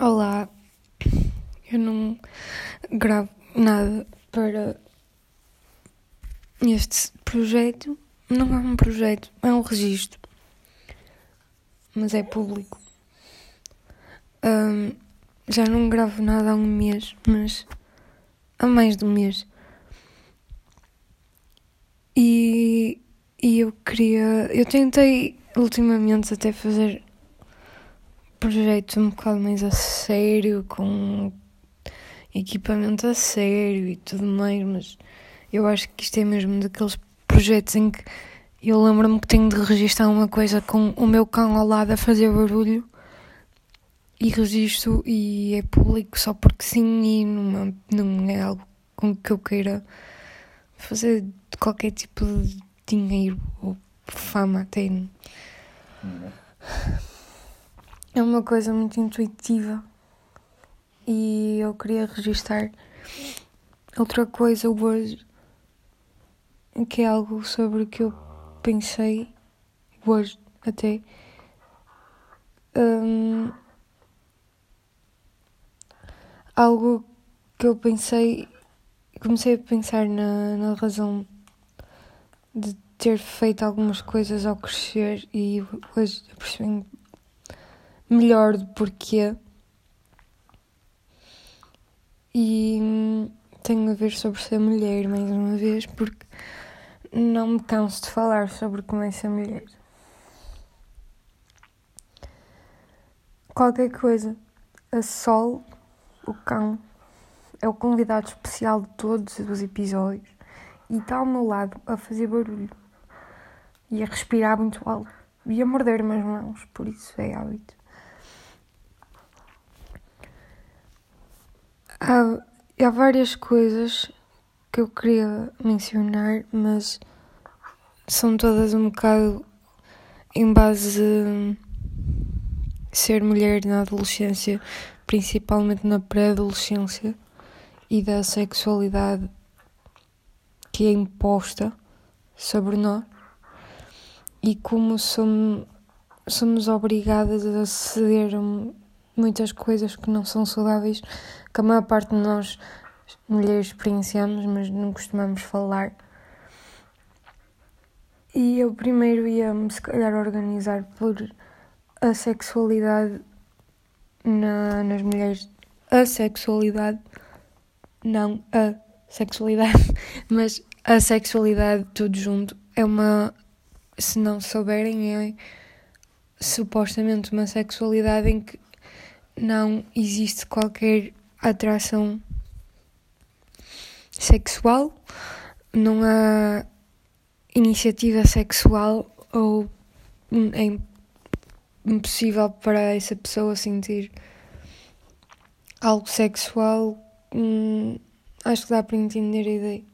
Olá, eu não gravo nada para este projeto. Não é um projeto, é um registro, mas é público. Ahm, já não gravo nada há um mês, mas há mais de um mês. E, e eu queria. Eu tentei ultimamente até fazer projetos um bocado mais a sério, com equipamento a sério e tudo mais, mas eu acho que isto é mesmo daqueles projetos em que eu lembro-me que tenho de registrar uma coisa com o meu cão ao lado a fazer barulho e registro e é público só porque sim e não, é- não é algo com que eu queira fazer qualquer tipo de dinheiro ou fama até. É uma coisa muito intuitiva e eu queria registrar outra coisa hoje que é algo sobre o que eu pensei hoje até. Hum, algo que eu pensei, comecei a pensar na, na razão de ter feito algumas coisas ao crescer e hoje percebi melhor do porquê. E hum, tenho a ver sobre ser mulher mais uma vez, porque não me canso de falar sobre como é ser mulher. Qualquer coisa. A Sol, o cão, é o convidado especial de todos os episódios e está ao meu lado a fazer barulho e a respirar muito alto e a morder-me as mãos, por isso é hábito. Há, há várias coisas que eu queria mencionar, mas são todas um bocado em base de ser mulher na adolescência, principalmente na pré-adolescência, e da sexualidade que é imposta sobre nós, e como somos, somos obrigadas a ceder muitas coisas que não são saudáveis, que a maior parte de nós mulheres experienciamos, mas não costumamos falar. E eu primeiro ia-me, se calhar, organizar por a sexualidade na, nas mulheres. A sexualidade, não a sexualidade, mas a sexualidade tudo junto é uma. Se não souberem, é supostamente uma sexualidade em que não existe qualquer atração sexual, não há iniciativa sexual ou é impossível para essa pessoa sentir algo sexual. Hum, acho que dá para entender a ideia.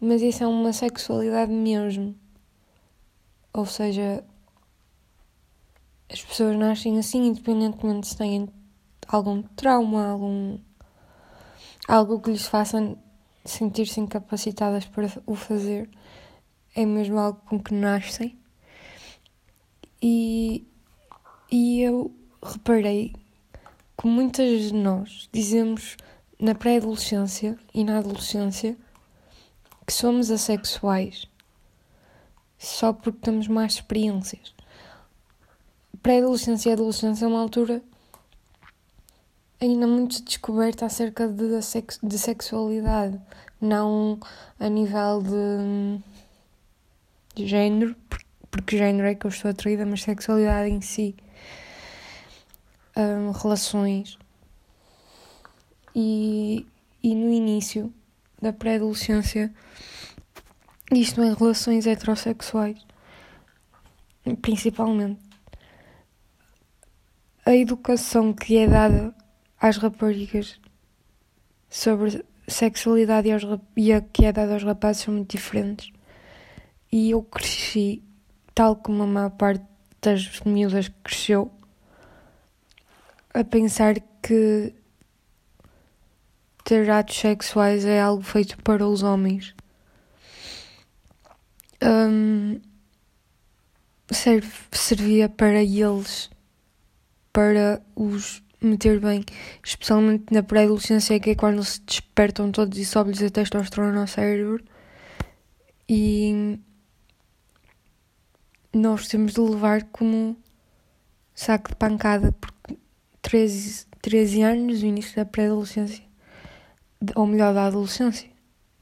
Mas isso é uma sexualidade mesmo. Ou seja, as pessoas nascem assim, independentemente se têm algum trauma, algum algo que lhes faça sentir-se incapacitadas para o fazer. É mesmo algo com que nascem. E, e eu reparei que muitas de nós dizemos na pré-adolescência e na adolescência que somos assexuais só porque temos mais experiências. Pré-adolescência e adolescência é uma altura ainda muito descoberta acerca de, de sexualidade, não a nível de, de género, porque género é que eu estou atraída, mas sexualidade em si, um, relações. E, e no início da pré-adolescência, isto em relações heterossexuais, principalmente, a educação que é dada às raparigas sobre sexualidade e, aos, e a que é dada aos rapazes são muito diferentes. E eu cresci, tal como a maior parte das miúdas cresceu, a pensar que ter atos sexuais é algo feito para os homens. Um, serve, servia para eles, para os meter bem, especialmente na pré-adolescência, que é quando se despertam todos e sobe-lhes a testosterona ao cérebro. E nós temos de levar como saco de pancada, porque 13, 13 anos, o início da pré-adolescência, ou melhor, da adolescência,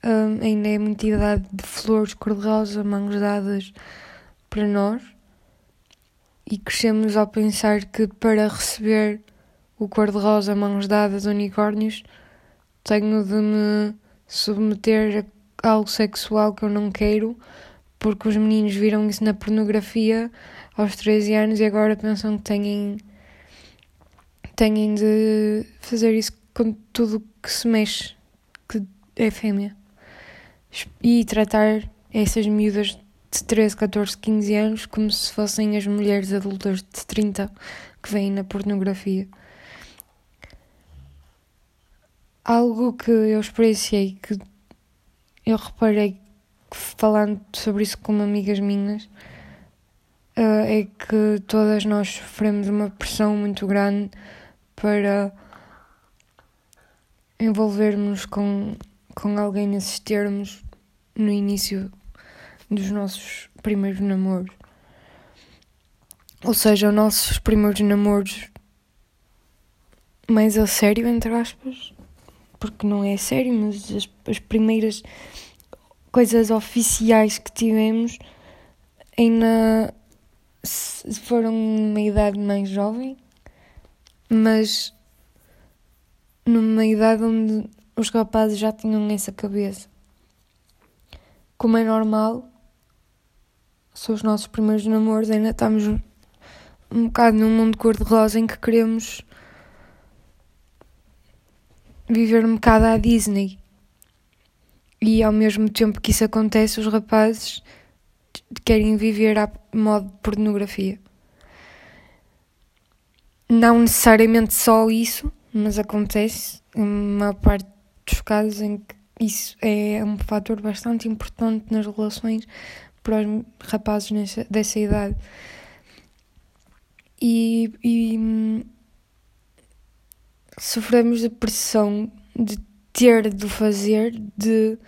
um, ainda é muita idade de flores cor-de-rosa, mãos dadas para nós e crescemos ao pensar que para receber o cor-de-rosa, mãos dadas, unicórnios, tenho de me submeter a algo sexual que eu não quero, porque os meninos viram isso na pornografia aos 13 anos e agora pensam que têm, têm de fazer isso com tudo que se mexe, que é fêmea. E tratar essas miúdas de 13, 14, 15 anos como se fossem as mulheres adultas de 30 que vêm na pornografia. Algo que eu experienciei, que eu reparei falando sobre isso com amigas minhas, uh, é que todas nós sofremos uma pressão muito grande para envolvermos com, com alguém nesses termos no início dos nossos primeiros namoros. Ou seja, os nossos primeiros namoros mais a sério, entre aspas, porque não é sério, mas as, as primeiras coisas oficiais que tivemos ainda foram numa idade mais jovem, mas numa idade onde os rapazes já tinham essa cabeça. Como é normal, são os nossos primeiros namoros, ainda estamos um bocado num mundo cor-de-rosa em que queremos viver um bocado à Disney. E ao mesmo tempo que isso acontece, os rapazes querem viver a modo de pornografia. Não necessariamente só isso, mas acontece uma parte dos casos em que isso é um fator bastante importante nas relações, para os rapazes nessa, dessa idade. E, e hum, sofremos a pressão de ter de fazer, de,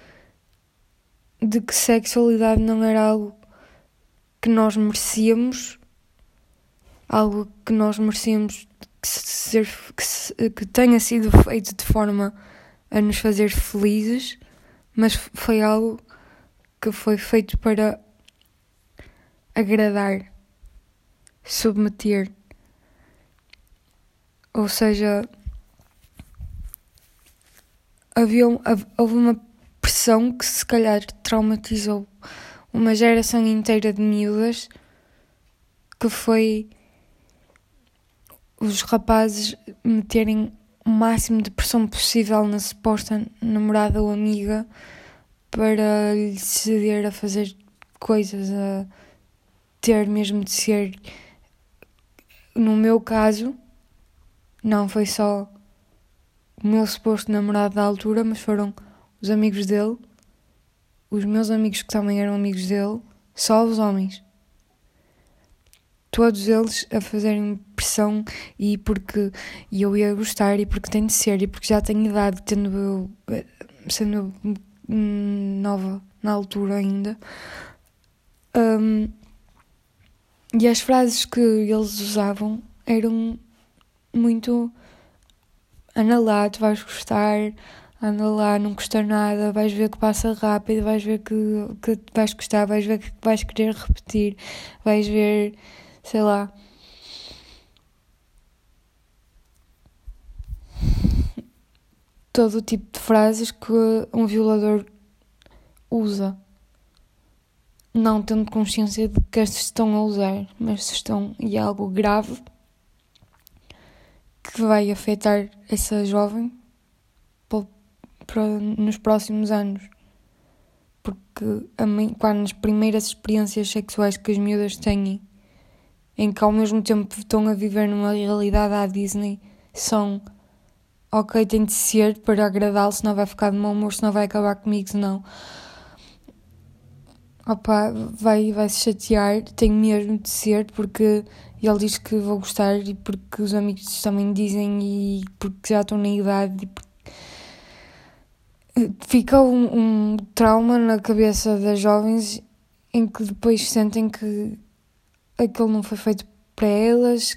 de que sexualidade não era algo que nós merecíamos, algo que nós merecíamos que, ser, que, que tenha sido feito de forma a nos fazer felizes, mas foi algo que foi feito para agradar, submeter. Ou seja, havia, houve uma pressão que se calhar traumatizou uma geração inteira de miúdas que foi os rapazes meterem o máximo de pressão possível na suposta namorada ou amiga para lhe ceder a fazer coisas, a ter mesmo de ser. No meu caso, não foi só o meu suposto namorado da altura, mas foram os amigos dele, os meus amigos que também eram amigos dele, só os homens. Todos eles a fazerem pressão e porque eu ia gostar e porque tem de ser e porque já tenho idade, tendo eu, sendo nova na altura ainda. Um, e as frases que eles usavam eram muito anda lá, tu vais gostar, anda lá, não custa nada, vais ver que passa rápido, vais ver que, que vais gostar, vais ver que vais querer repetir, vais ver, sei lá. Todo o tipo de frases que um violador usa, não tendo consciência de que estes estão a usar, mas se estão e é algo grave que vai afetar essa jovem nos próximos anos. Porque a mim, quando as primeiras experiências sexuais que as miúdas têm, em que ao mesmo tempo estão a viver numa realidade à Disney, são ok, tem de ser para agradá-lo, senão vai ficar de mau humor, senão vai acabar comigo, senão opa, vai, vai se chatear, tem mesmo de ser, porque ele diz que vou gostar e porque os amigos também dizem e porque já estão na idade e porque fica um, um trauma na cabeça das jovens em que depois sentem que aquilo não foi feito para elas,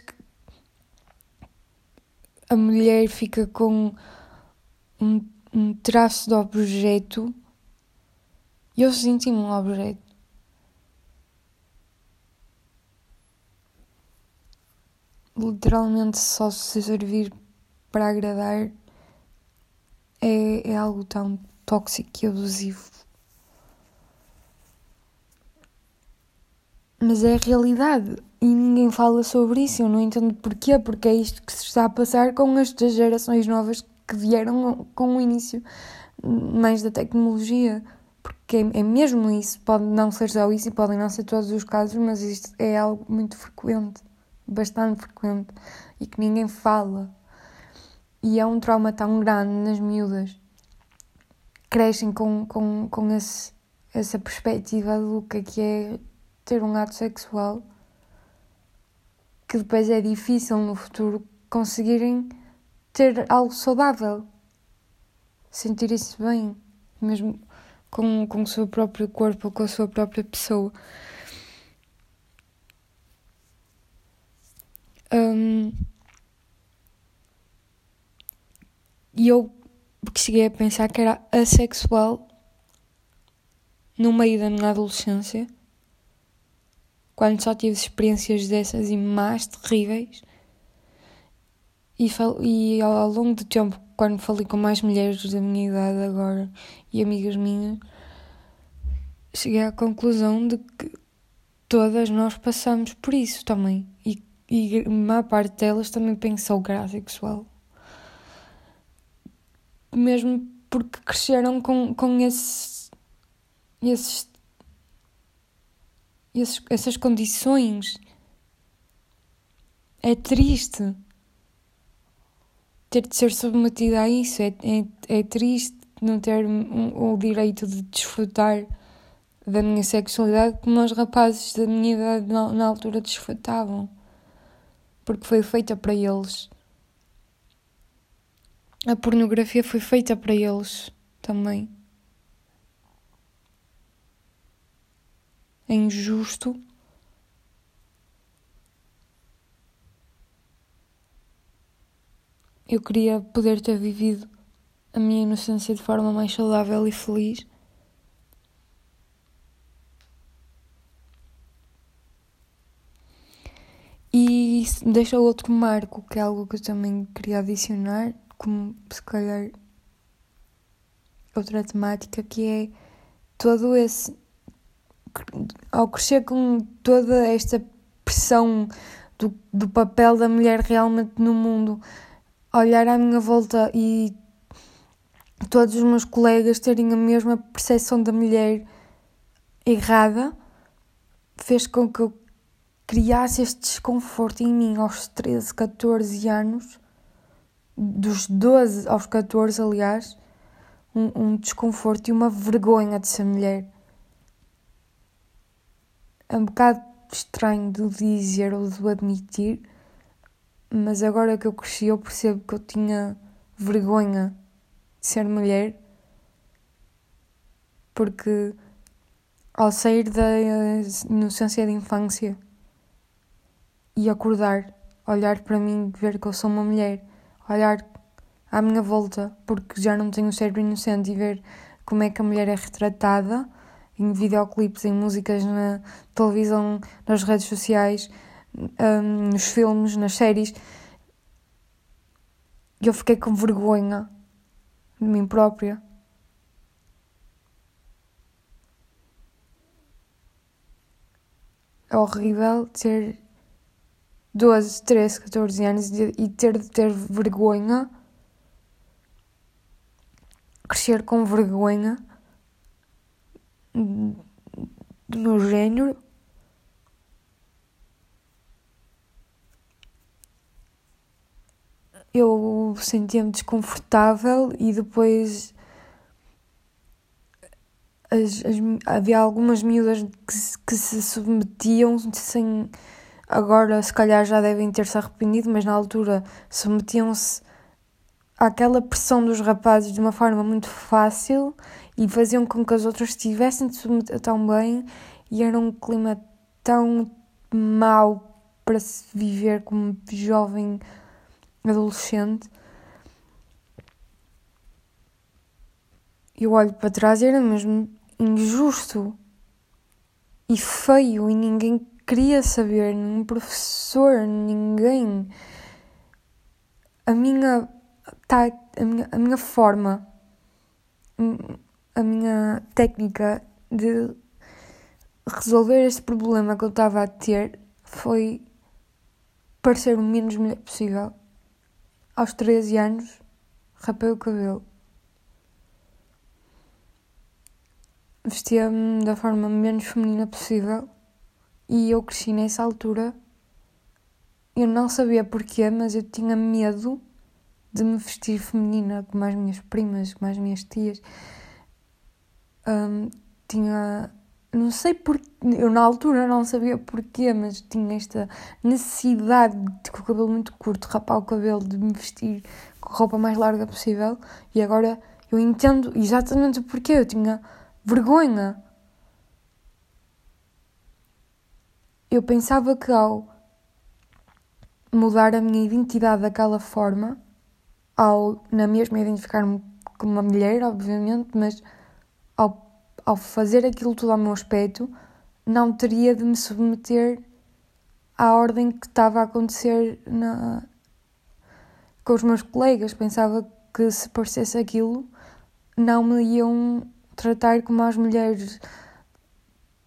a mulher fica com um, um traço de objeto e eu senti-me um objeto. Literalmente só se servir para agradar é, é algo tão tóxico e abusivo. Mas é a realidade e ninguém fala sobre isso. Eu não entendo porquê, porque é isto que se está a passar com estas gerações novas que vieram com o início mais da tecnologia. Porque é, é mesmo isso. Pode não ser só isso e podem não ser todos os casos, mas isto é algo muito frequente, bastante frequente e que ninguém fala. E é um trauma tão grande nas miúdas. Crescem com, com, com esse, essa perspectiva do que é, que é ter um ato sexual que depois é difícil no futuro conseguirem ter algo saudável, sentirem-se bem, mesmo com, com o seu próprio corpo, com a sua própria pessoa. Um, E eu cheguei a pensar que era assexual no meio da minha adolescência, quando só tive experiências dessas e más, terríveis. E, e ao longo do tempo, quando falei com mais mulheres da minha idade agora e amigas minhas, cheguei à conclusão de que todas nós passamos por isso também. E, e parte delas também pensou era sexual mesmo porque cresceram com, com esse, esses, esses, essas condições. É triste ter de ser submetida a isso, é, é, é triste não ter o direito de desfrutar da minha sexualidade como os rapazes da minha idade na, na altura desfrutavam, porque foi feita para eles a pornografia foi feita para eles também. É injusto. Eu queria poder ter vivido a minha inocência de forma mais saudável e feliz. E deixa outro marco, que é algo que eu também queria adicionar, como se calhar outra temática que é todo esse ao crescer com toda esta pressão do, do papel da mulher realmente no mundo, olhar à minha volta e todos os meus colegas terem a mesma percepção da mulher errada, fez com que eu criasse este desconforto em mim aos 13, 14 anos dos 12 aos 14, aliás, um, um desconforto e uma vergonha de ser mulher. É um bocado estranho de dizer ou de admitir, mas agora que eu cresci, eu percebo que eu tinha vergonha de ser mulher, porque ao sair da inocência da infância e acordar, olhar para mim ver que eu sou uma mulher olhar à minha volta, porque já não tenho o cérebro inocente, e ver como é que a mulher é retratada em videoclipes, em músicas na televisão, nas redes sociais, um, nos filmes, nas séries. E eu fiquei com vergonha de mim própria. É horrível ter 12, 13, 14 anos e ter de ter vergonha, crescer com vergonha do meu género. Eu sentia-me desconfortável e depois as, as, havia algumas miúdas que, que se submetiam sem. Agora, se calhar, já devem ter-se arrependido, mas na altura submetiam-se àquela pressão dos rapazes de uma forma muito fácil e faziam com que as outras estivessem de submeter tão bem e era um clima tão mau para se viver como jovem adolescente. Eu olho para trás e era mesmo injusto e feio e ninguém queria saber, nenhum professor, ninguém. A minha, tá, a minha, a minha forma, a minha técnica de resolver este problema que eu estava a ter foi parecer o menos mulher possível. Aos 13 anos, rapei o cabelo. Vestia-me da forma menos feminina possível e eu cresci nessa altura. Eu não sabia porquê, mas eu tinha medo de me vestir feminina como as minhas primas, como as minhas tias. Um, tinha não sei porquê, eu na altura não sabia porquê, mas tinha esta necessidade de com o cabelo muito curto, rapar o cabelo, de me vestir com a roupa mais larga possível e agora eu entendo exatamente o porquê, eu tinha vergonha. Eu pensava que ao mudar a minha identidade daquela forma, ao na mesma identificar-me como uma mulher, obviamente, mas ao ao fazer aquilo tudo ao meu aspecto, não teria de me submeter à ordem que estava a acontecer na... com os meus colegas. Pensava que se parecesse aquilo, não me iam tratar como as mulheres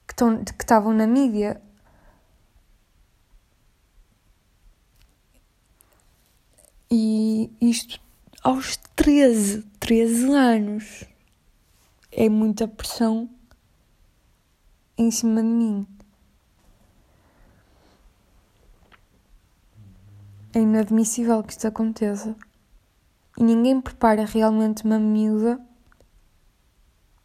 que, que estavam na mídia. E isto aos 13, 13 anos é muita pressão em cima de mim. É inadmissível que isto aconteça. E ninguém prepara realmente uma miúda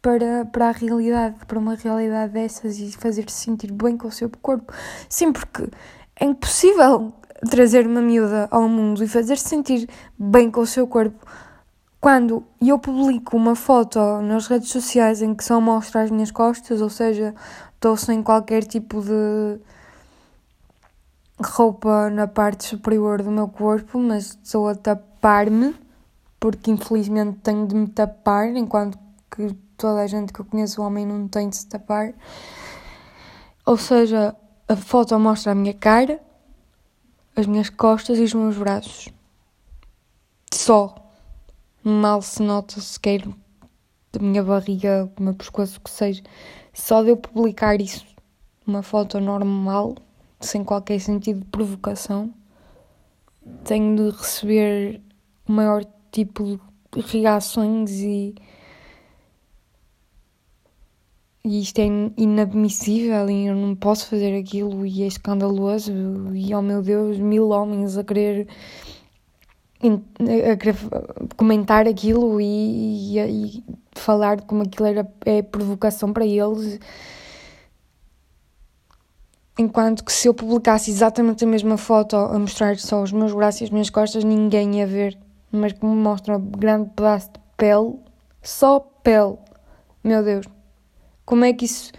para, para a realidade, para uma realidade dessas e fazer-se sentir bem com o seu corpo. Sim, porque é impossível trazer uma miúda ao mundo e fazer-se sentir bem com o seu corpo quando eu publico uma foto nas redes sociais em que só mostra as minhas costas, ou seja, estou sem qualquer tipo de roupa na parte superior do meu corpo, mas estou a tapar-me, porque infelizmente tenho de me tapar, enquanto que toda a gente que eu conheço, o homem, não tem de se tapar. Ou seja, a foto mostra a minha cara, as minhas costas e os meus braços. Só mal se nota sequer da minha barriga, do meu pescoço, que seja. Só de eu publicar isso, uma foto normal, sem qualquer sentido de provocação, tenho de receber o maior tipo de reações e. E isto é inadmissível e eu não posso fazer aquilo e é escandaloso e oh meu Deus, mil homens a querer a comentar aquilo e, e, e, falar como aquilo era é provocação para eles. Enquanto que se eu publicasse exatamente a mesma foto a mostrar só os meus braços e as minhas costas, ninguém ia ver. Mas como mostra um grande pedaço de pele, só pele. Meu Deus, como é que isso.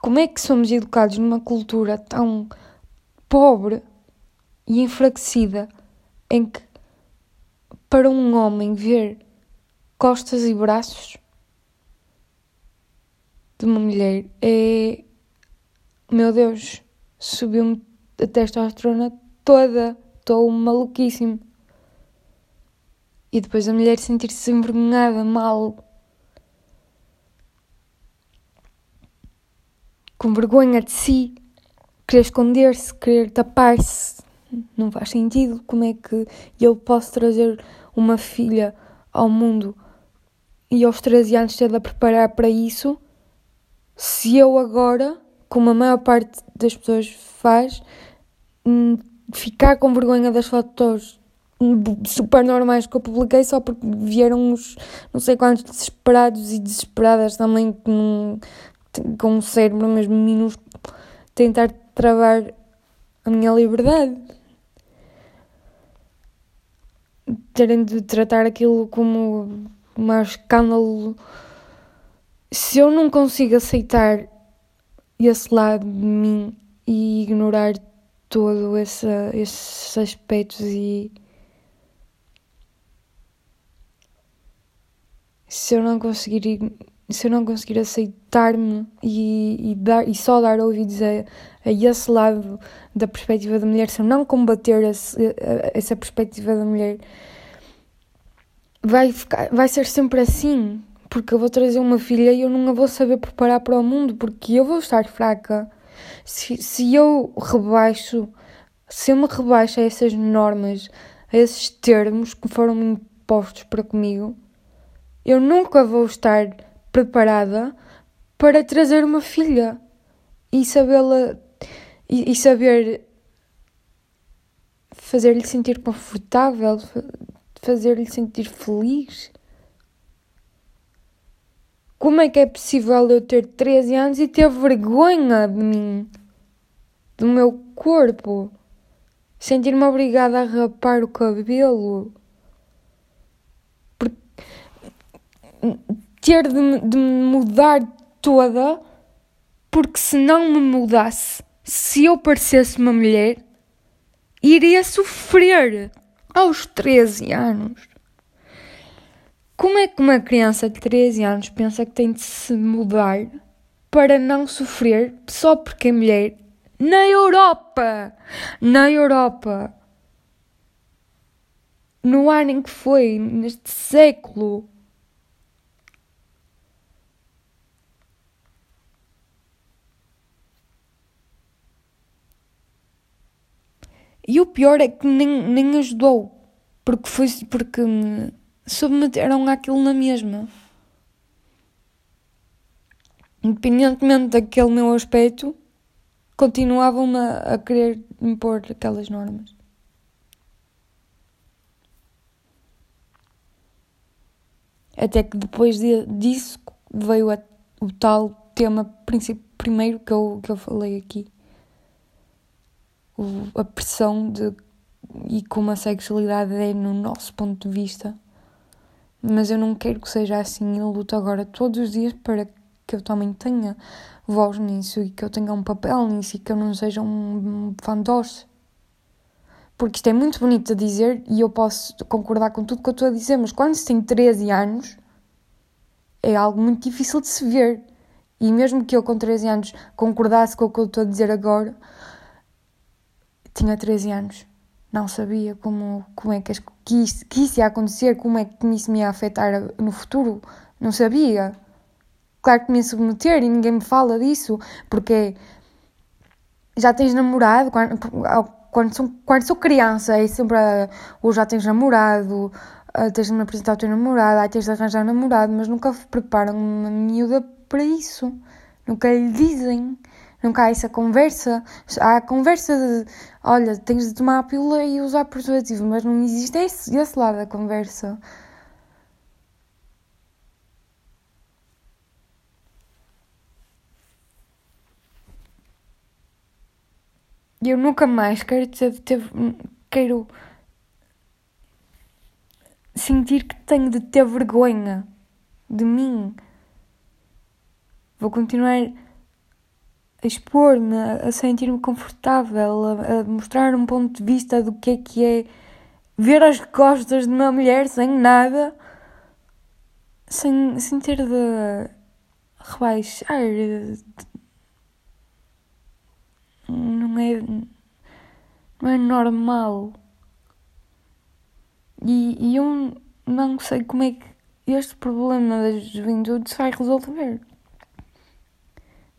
Como é que somos educados numa cultura tão pobre e enfraquecida em que para um homem ver costas e braços de uma mulher é. Meu Deus, subiu-me a testosterona toda. Estou maluquíssimo. E depois a mulher sentir-se envergonhada, mal. Com vergonha de si, querer esconder-se, querer tapar-se. Não faz sentido. Como é que eu posso trazer uma filha ao mundo e aos 13 anos ter de a preparar para isso, se eu agora, como a maior parte das pessoas faz, hum, ficar com vergonha das fotos super normais que eu publiquei só porque vieram uns não sei quantos desesperados e desesperadas também com, com um cérebro mesmo minúsculo tentar travar a minha liberdade. Terem de tratar aquilo como um escândalo. Se eu não consigo aceitar esse lado de mim e ignorar todo esse, esses aspectos e se eu não conseguir se eu não conseguir aceitar-me e, e, dar, e só dar ouvidos a, a esse lado da perspectiva da mulher, se eu não combater esse, essa perspectiva da mulher, vai, ficar, vai ser sempre assim. Porque eu vou trazer uma filha e eu não a vou saber preparar para o mundo, porque eu vou estar fraca. Se, se eu rebaixo, se eu me rebaixo a essas normas, a esses termos que foram impostos para comigo, eu nunca vou estar preparada para trazer uma filha e sabê-la e, e saber fazer-lhe sentir confortável, fazer-lhe sentir feliz. Como é que é possível eu ter 13 anos e ter vergonha de mim, do meu corpo, sentir-me obrigada a rapar o cabelo? Ter de, de me mudar toda, porque se não me mudasse, se eu parecesse uma mulher, iria sofrer aos 13 anos. Como é que uma criança de 13 anos pensa que tem de se mudar para não sofrer só porque é mulher? Na Europa! Na Europa! No ano em que foi, neste século, E o pior é que nem, nem ajudou, porque foi porque me submeteram àquilo na mesma. Independentemente daquele meu aspecto, continuavam-me a, a querer impor aquelas normas. Até que depois de, disso veio a, o tal tema primeiro que eu, que eu falei aqui a pressão de e como a sexualidade é no nosso ponto de vista. Mas eu não quero que seja assim. Eu luto agora todos os dias para que eu também tenha voz nisso e que eu tenha um papel nisso e que eu não seja um fantoche. Porque isto é muito bonito a dizer e eu posso concordar com tudo que eu estou a dizer, mas quando se tem 13 anos é algo muito difícil de se ver. E mesmo que eu com 13 anos concordasse com o que eu estou a dizer agora, tinha 13 anos, não sabia como, como é que, que, isso, que isso ia acontecer, como é que isso me ia afetar no futuro, não sabia. Claro que me ia submeter e ninguém me fala disso, porque já tens namorado, quando, quando, sou, quando sou criança, é sempre, ou já tens namorado, tens de me apresentar ao teu namorado, tens de arranjar namorado, mas nunca preparam uma miúda para isso, nunca lhe dizem. Nunca há essa conversa. Há a conversa de, olha, tens de tomar a pílula e usar preservativo, mas não existe esse, esse lado da conversa. Eu nunca mais quero ter, ter, quero sentir que tenho de ter vergonha de mim. Vou continuar a expor-me, a sentir-me confortável, a, a, mostrar um ponto de vista do que é que é ver as costas de uma mulher sem nada, sem, sem ter de rebaixar. Não é, não é normal. E, e eu não sei como é que este problema da juventude se vai resolver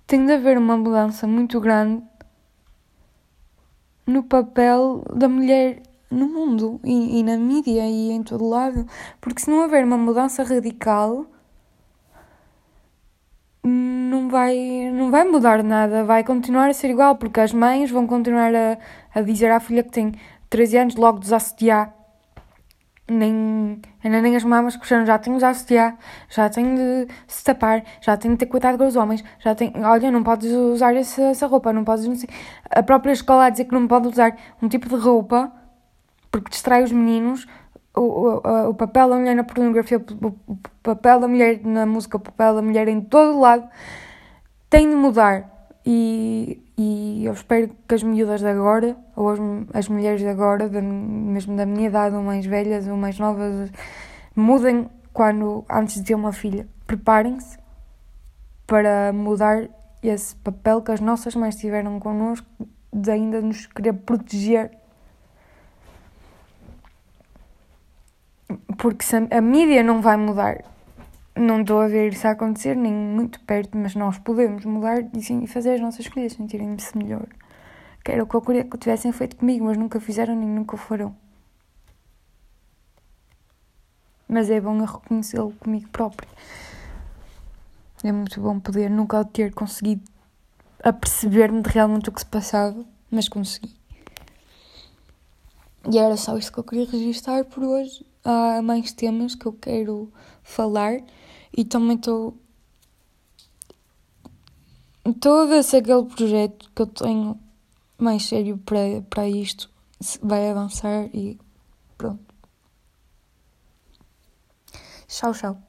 tem de haver uma mudança muito grande no papel da mulher no mundo e, e, na mídia e em todo lado, porque se não houver uma mudança radical não vai, não vai mudar nada, vai continuar a ser igual, porque as mães vão continuar a, a dizer à filha que tem 13 anos logo desassediar, nem, ainda nem as mamas cresceram, já tenho de usar já tenho de se tapar, já tenho de ter cuidado com os homens, já tenho, olha, não podes usar essa, essa roupa, não podes, não sei. A própria escola a dizer que não pode usar um tipo de roupa porque distrai os meninos, o, o, o papel da mulher na pornografia, o, o papel da mulher na música, o papel da mulher em todo lado, tem de mudar. E, e eu espero que as miúdas de agora, ou as, as mulheres de agora, de, mesmo da minha idade, ou mais velhas, ou mais novas, mudem quando, antes de ter uma filha. Preparem-se para mudar esse papel que as nossas mães tiveram connosco, de ainda nos querer proteger. Porque a mídia não vai mudar, não estou a ver isso a acontecer, nem muito perto, mas nós podemos mudar e, fazer as nossas escolhas, sentirem-se melhor. Que era o que eu queria que tivessem feito comigo, mas nunca fizeram nem nunca foram. Mas é bom reconhecê-lo comigo próprio. É muito bom poder nunca ter conseguido aperceber-me de realmente o que se passava, mas consegui. E era só isto que eu queria registrar por hoje. Há mais temas que eu quero falar e também estou. Estou a ver se aquele projeto que eu tenho mais sério para, para isto vai avançar e pronto. Tchau, tchau.